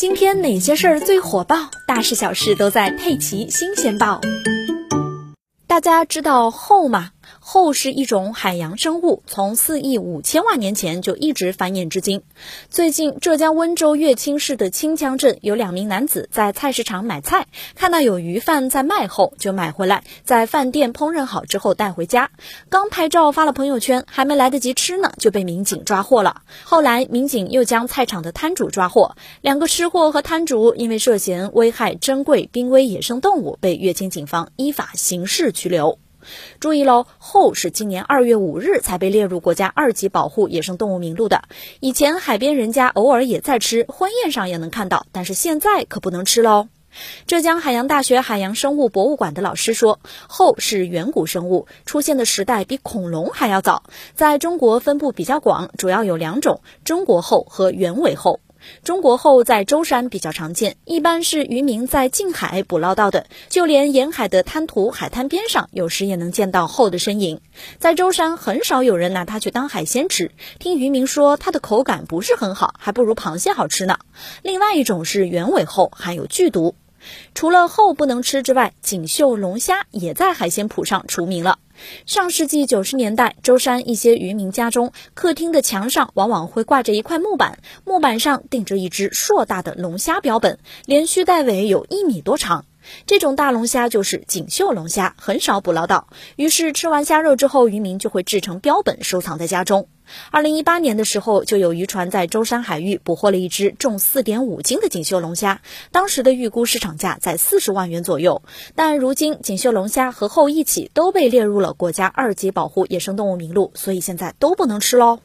今天哪些事儿最火爆？大事小事都在《佩奇新鲜报》。大家知道后吗？后是一种海洋生物，从四亿五千万年前就一直繁衍至今。最近，浙江温州乐清市的清江镇有两名男子在菜市场买菜，看到有鱼贩在卖后，就买回来，在饭店烹饪好之后带回家。刚拍照发了朋友圈，还没来得及吃呢，就被民警抓获了。后来，民警又将菜场的摊主抓获，两个吃货和摊主因为涉嫌危害珍贵濒危野生动物，被乐清警方依法刑事拘留。注意喽，后是今年二月五日才被列入国家二级保护野生动物名录的。以前海边人家偶尔也在吃，婚宴上也能看到，但是现在可不能吃喽。浙江海洋大学海洋生物博物馆的老师说，后是远古生物，出现的时代比恐龙还要早，在中国分布比较广，主要有两种：中国后和原尾后。中国后在舟山比较常见，一般是渔民在近海捕捞到的，就连沿海的滩涂、海滩边上，有时也能见到后的身影。在舟山，很少有人拿它去当海鲜吃，听渔民说它的口感不是很好，还不如螃蟹好吃呢。另外一种是原尾后，含有剧毒。除了后不能吃之外，锦绣龙虾也在海鲜谱上除名了。上世纪九十年代，舟山一些渔民家中客厅的墙上往往会挂着一块木板，木板上钉着一只硕大的龙虾标本，连须带尾有一米多长。这种大龙虾就是锦绣龙虾，很少捕捞到。于是吃完虾肉之后，渔民就会制成标本收藏在家中。二零一八年的时候，就有渔船在舟山海域捕获了一只重四点五斤的锦绣龙虾，当时的预估市场价在四十万元左右。但如今锦绣龙虾和后一起都被列入了国家二级保护野生动物名录，所以现在都不能吃喽。